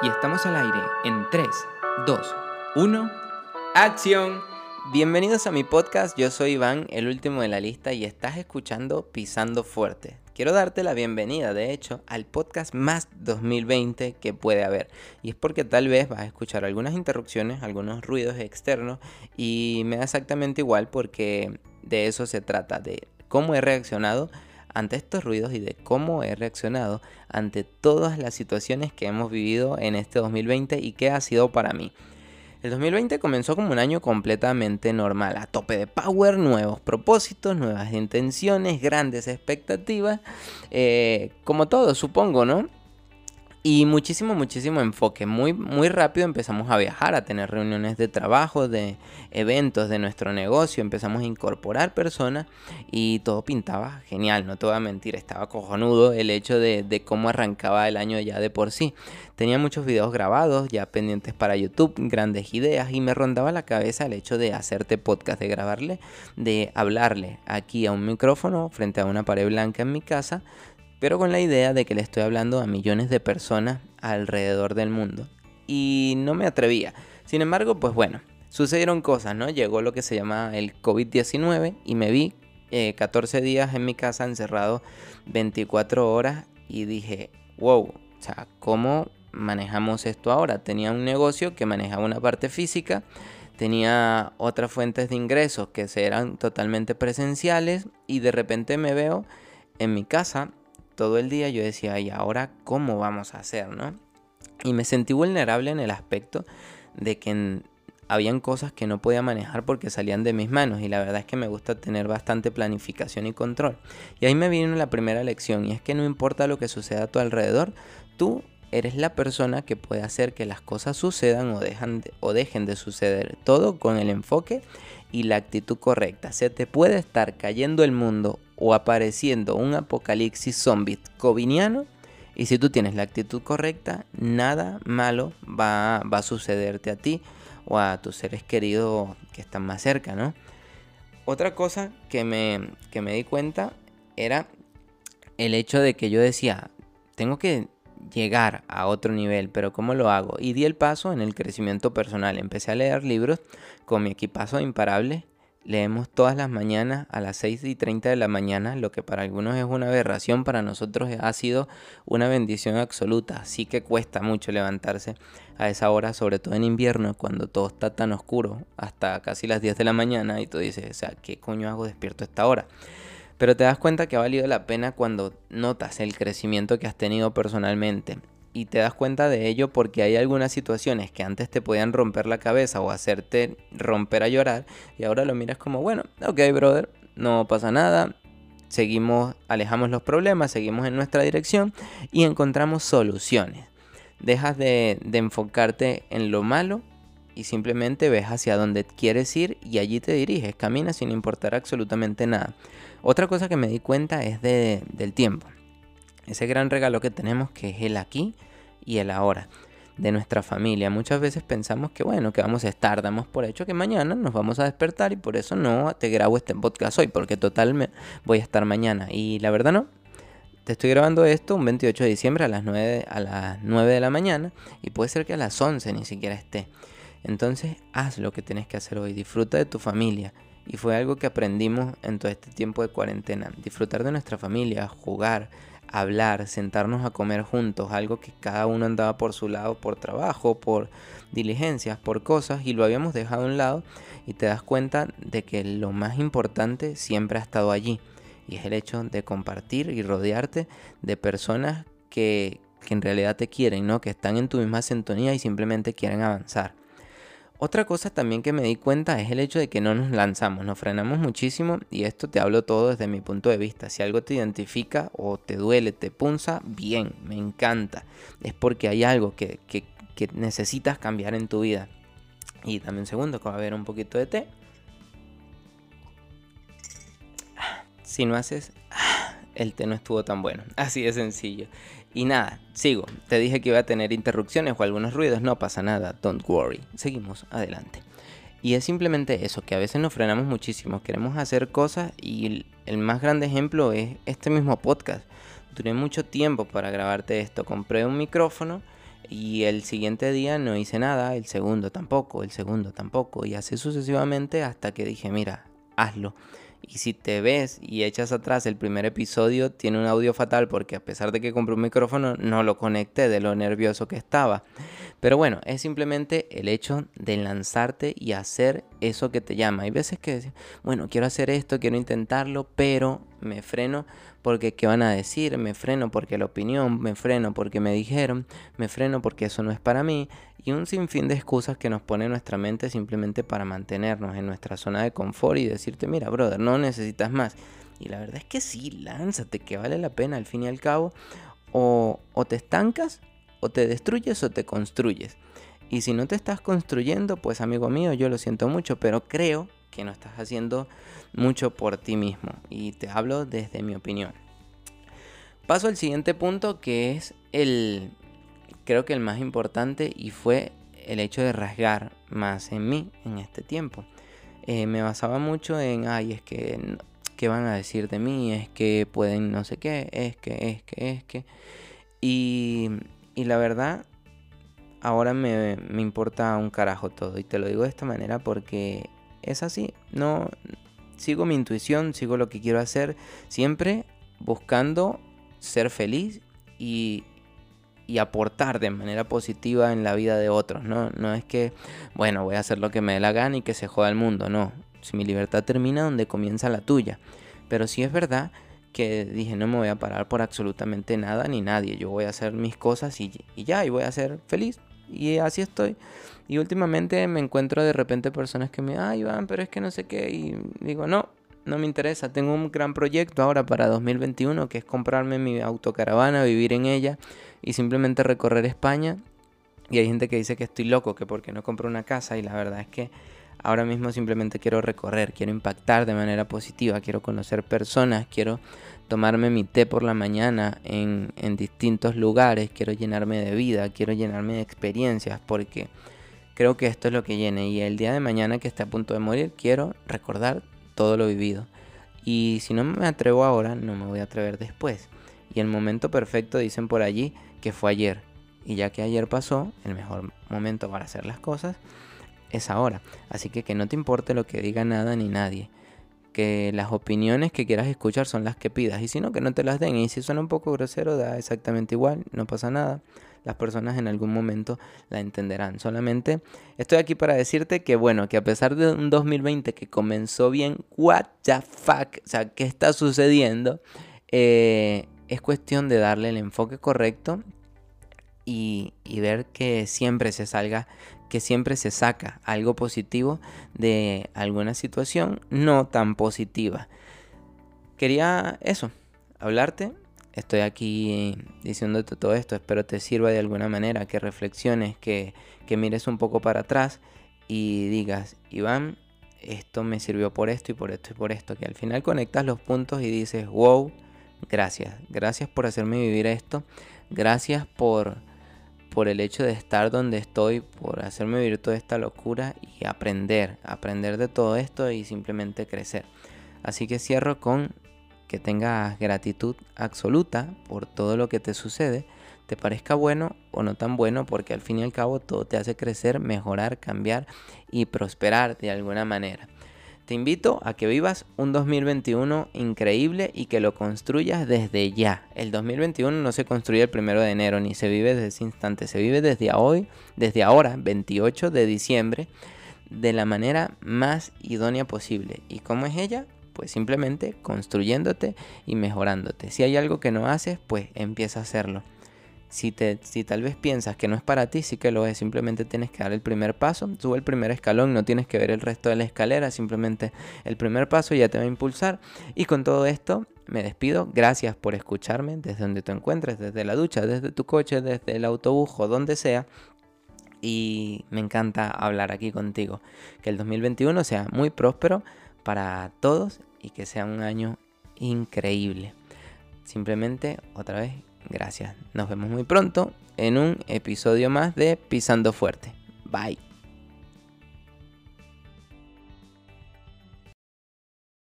Y estamos al aire en 3, 2, 1. ¡Acción! Bienvenidos a mi podcast, yo soy Iván, el último de la lista, y estás escuchando Pisando Fuerte. Quiero darte la bienvenida, de hecho, al podcast más 2020 que puede haber. Y es porque tal vez vas a escuchar algunas interrupciones, algunos ruidos externos, y me da exactamente igual porque de eso se trata, de cómo he reaccionado ante estos ruidos y de cómo he reaccionado ante todas las situaciones que hemos vivido en este 2020 y qué ha sido para mí. El 2020 comenzó como un año completamente normal, a tope de power, nuevos propósitos, nuevas intenciones, grandes expectativas, eh, como todo supongo, ¿no? Y muchísimo, muchísimo enfoque. Muy, muy rápido empezamos a viajar, a tener reuniones de trabajo, de eventos de nuestro negocio. Empezamos a incorporar personas y todo pintaba genial, no te voy a mentir. Estaba cojonudo el hecho de, de cómo arrancaba el año ya de por sí. Tenía muchos videos grabados, ya pendientes para YouTube, grandes ideas y me rondaba la cabeza el hecho de hacerte podcast, de grabarle, de hablarle aquí a un micrófono frente a una pared blanca en mi casa pero con la idea de que le estoy hablando a millones de personas alrededor del mundo. Y no me atrevía. Sin embargo, pues bueno, sucedieron cosas, ¿no? Llegó lo que se llama el COVID-19 y me vi 14 eh, días en mi casa encerrado 24 horas y dije, wow, o sea, ¿cómo manejamos esto ahora? Tenía un negocio que manejaba una parte física, tenía otras fuentes de ingresos que eran totalmente presenciales y de repente me veo en mi casa todo el día yo decía, ¿y ahora cómo vamos a hacer, no? Y me sentí vulnerable en el aspecto de que habían cosas que no podía manejar porque salían de mis manos y la verdad es que me gusta tener bastante planificación y control. Y ahí me vino la primera lección y es que no importa lo que suceda a tu alrededor, tú eres la persona que puede hacer que las cosas sucedan o, dejan o dejen de suceder. Todo con el enfoque y la actitud correcta. Se te puede estar cayendo el mundo o apareciendo un apocalipsis zombie coviniano. Y si tú tienes la actitud correcta, nada malo va, a sucederte a ti o a tus seres queridos que están más cerca, ¿no? Otra cosa que me, que me di cuenta era el hecho de que yo decía, tengo que llegar a otro nivel, pero ¿cómo lo hago? Y di el paso en el crecimiento personal. Empecé a leer libros con mi equipazo imparable Leemos todas las mañanas a las 6 y 30 de la mañana, lo que para algunos es una aberración, para nosotros ha sido una bendición absoluta. Sí que cuesta mucho levantarse a esa hora, sobre todo en invierno, cuando todo está tan oscuro, hasta casi las 10 de la mañana, y tú dices, o sea, ¿qué coño hago despierto a esta hora? Pero te das cuenta que ha valido la pena cuando notas el crecimiento que has tenido personalmente y te das cuenta de ello porque hay algunas situaciones que antes te podían romper la cabeza o hacerte romper a llorar y ahora lo miras como, bueno, ok, brother, no pasa nada, seguimos, alejamos los problemas, seguimos en nuestra dirección y encontramos soluciones. Dejas de, de enfocarte en lo malo y simplemente ves hacia donde quieres ir y allí te diriges, caminas sin importar absolutamente nada. Otra cosa que me di cuenta es de, del tiempo. Ese gran regalo que tenemos que es el aquí y el ahora de nuestra familia. Muchas veces pensamos que bueno, que vamos a estar, damos por hecho que mañana nos vamos a despertar y por eso no te grabo este podcast hoy, porque total me voy a estar mañana. Y la verdad no. Te estoy grabando esto un 28 de diciembre a las 9, a las 9 de la mañana y puede ser que a las 11 ni siquiera esté. Entonces haz lo que tienes que hacer hoy, disfruta de tu familia. Y fue algo que aprendimos en todo este tiempo de cuarentena. Disfrutar de nuestra familia, jugar, hablar, sentarnos a comer juntos, algo que cada uno andaba por su lado por trabajo, por diligencias, por cosas y lo habíamos dejado a un lado y te das cuenta de que lo más importante siempre ha estado allí y es el hecho de compartir y rodearte de personas que, que en realidad te quieren, ¿no? que están en tu misma sintonía y simplemente quieren avanzar. Otra cosa también que me di cuenta es el hecho de que no nos lanzamos, nos frenamos muchísimo y esto te hablo todo desde mi punto de vista. Si algo te identifica o te duele, te punza, bien, me encanta. Es porque hay algo que, necesitas cambiar en tu vida. Y también segundo, que va a haber un poquito de té. Si no haces, el té no estuvo tan bueno. Así de sencillo. Y nada, sigo. Te dije que iba a tener interrupciones o algunos ruidos, no pasa nada, don't worry. Seguimos adelante. Y es simplemente eso, que a veces nos frenamos muchísimo, queremos hacer cosas y el, más grande ejemplo es este mismo podcast. Duré mucho tiempo para grabarte esto, compré un micrófono Y el siguiente día no hice nada, el segundo tampoco, el segundo tampoco. Y así sucesivamente hasta que dije, mira, hazlo. Y si te ves y echas atrás el primer episodio, tiene un audio fatal porque a pesar de que compré un micrófono, no lo conecté de lo nervioso que estaba. Pero bueno, es simplemente el hecho de lanzarte y hacer eso que te llama. Hay veces que, bueno, quiero hacer esto, quiero intentarlo, pero me freno porque qué van a decir, me freno porque la opinión, me freno porque me dijeron, me freno porque eso no es para mí y un sinfín de excusas que nos pone nuestra mente simplemente para mantenernos en nuestra zona de confort y decirte, mira, brother, no necesitas más. Y la verdad es que sí, lánzate, que vale la pena al fin y al cabo. O, o te estancas, o te destruyes, o te construyes. Y si no te estás construyendo, pues amigo mío, yo lo siento mucho, pero creo que no estás haciendo mucho por ti mismo. Y te hablo desde mi opinión. Paso al siguiente punto que es el, creo que el más importante y fue el hecho de rasgar más en mí en este tiempo. Eh, me basaba mucho en, ay, es que, ¿qué van a decir de mí? Es que pueden no sé qué, es que, es que, es que. Y, y la verdad, ahora me, me importa un carajo todo. Y te lo digo de esta manera porque es así. No sigo mi intuición, sigo lo que quiero hacer, siempre buscando ser feliz y, y aportar de manera positiva en la vida de otros, ¿no? No es que, bueno, voy a hacer lo que me dé la gana y que se joda el mundo, no. Si mi libertad termina donde comienza la tuya. Pero sí es verdad que dije, no me voy a parar por absolutamente nada ni nadie. Yo voy a hacer mis cosas y, y ya, y voy a ser feliz. Y así estoy. Y últimamente me encuentro de repente personas que me, ay, van, pero es que no sé qué. Y digo, no, no me interesa. Tengo un gran proyecto ahora para 2021 que es comprarme mi autocaravana, vivir en ella y simplemente recorrer España. Y hay gente que dice que estoy loco, que porque no compro una casa y la verdad es que ahora mismo simplemente quiero recorrer, quiero impactar de manera positiva, quiero conocer personas, quiero tomarme mi té por la mañana en, en distintos lugares, quiero llenarme de vida, quiero llenarme de experiencias porque creo que esto es lo que llene y el día de mañana que esté a punto de morir quiero recordar todo lo vivido. Y si no me atrevo ahora, no me voy a atrever después. Y el momento perfecto dicen por allí que fue ayer. Y ya que ayer pasó, el mejor momento para hacer las cosas es ahora. Así que que no te importe lo que diga nada ni nadie. Que las opiniones que quieras escuchar son las que pidas. Y si no, que no te las den. Y si suena un poco grosero, da exactamente igual. No pasa nada. Las personas en algún momento la entenderán. Solamente estoy aquí para decirte que, bueno, que a pesar de un 2020 que comenzó bien, what the fuck, o sea, ¿qué está sucediendo? Eh, es cuestión de darle el enfoque correcto y, ver que siempre se salga, que siempre se saca algo positivo de alguna situación no tan positiva. Quería eso, hablarte. Estoy aquí diciéndote todo esto, espero te sirva de alguna manera, que reflexiones, que, que mires un poco para atrás y digas, Iván, esto me sirvió por esto y por esto y por esto, que al final conectas los puntos y dices, wow, gracias, gracias por hacerme vivir esto, gracias por, por el hecho de estar donde estoy, por hacerme vivir toda esta locura y aprender, aprender de todo esto y simplemente crecer. Así que cierro con que tengas gratitud absoluta por todo lo que te sucede, te parezca bueno o no tan bueno, porque al fin y al cabo todo te hace crecer, mejorar, cambiar y prosperar de alguna manera. Te invito a que vivas un 2021 increíble y que lo construyas desde ya. El 2021 no se construye el primero de enero ni se vive desde ese instante, se vive desde hoy, desde ahora, 28 de diciembre, de la manera más idónea posible. ¿Y cómo es ella? Pues simplemente construyéndote y mejorándote. Si hay algo que no haces, pues empieza a hacerlo. Si, te, si tal vez piensas que no es para ti, sí que lo es. Simplemente tienes que dar el primer paso, sube el primer escalón, no tienes que ver el resto de la escalera, simplemente el primer paso ya te va a impulsar. Y con todo esto me despido. Gracias por escucharme desde donde te encuentres, desde la ducha, desde tu coche, desde el autobús o donde sea. Y me encanta hablar aquí contigo. Que el 2021 sea muy próspero para todos y que sea un año increíble. Simplemente, otra vez, Gracias. Nos vemos muy pronto en un episodio más de Pisando Fuerte. Bye.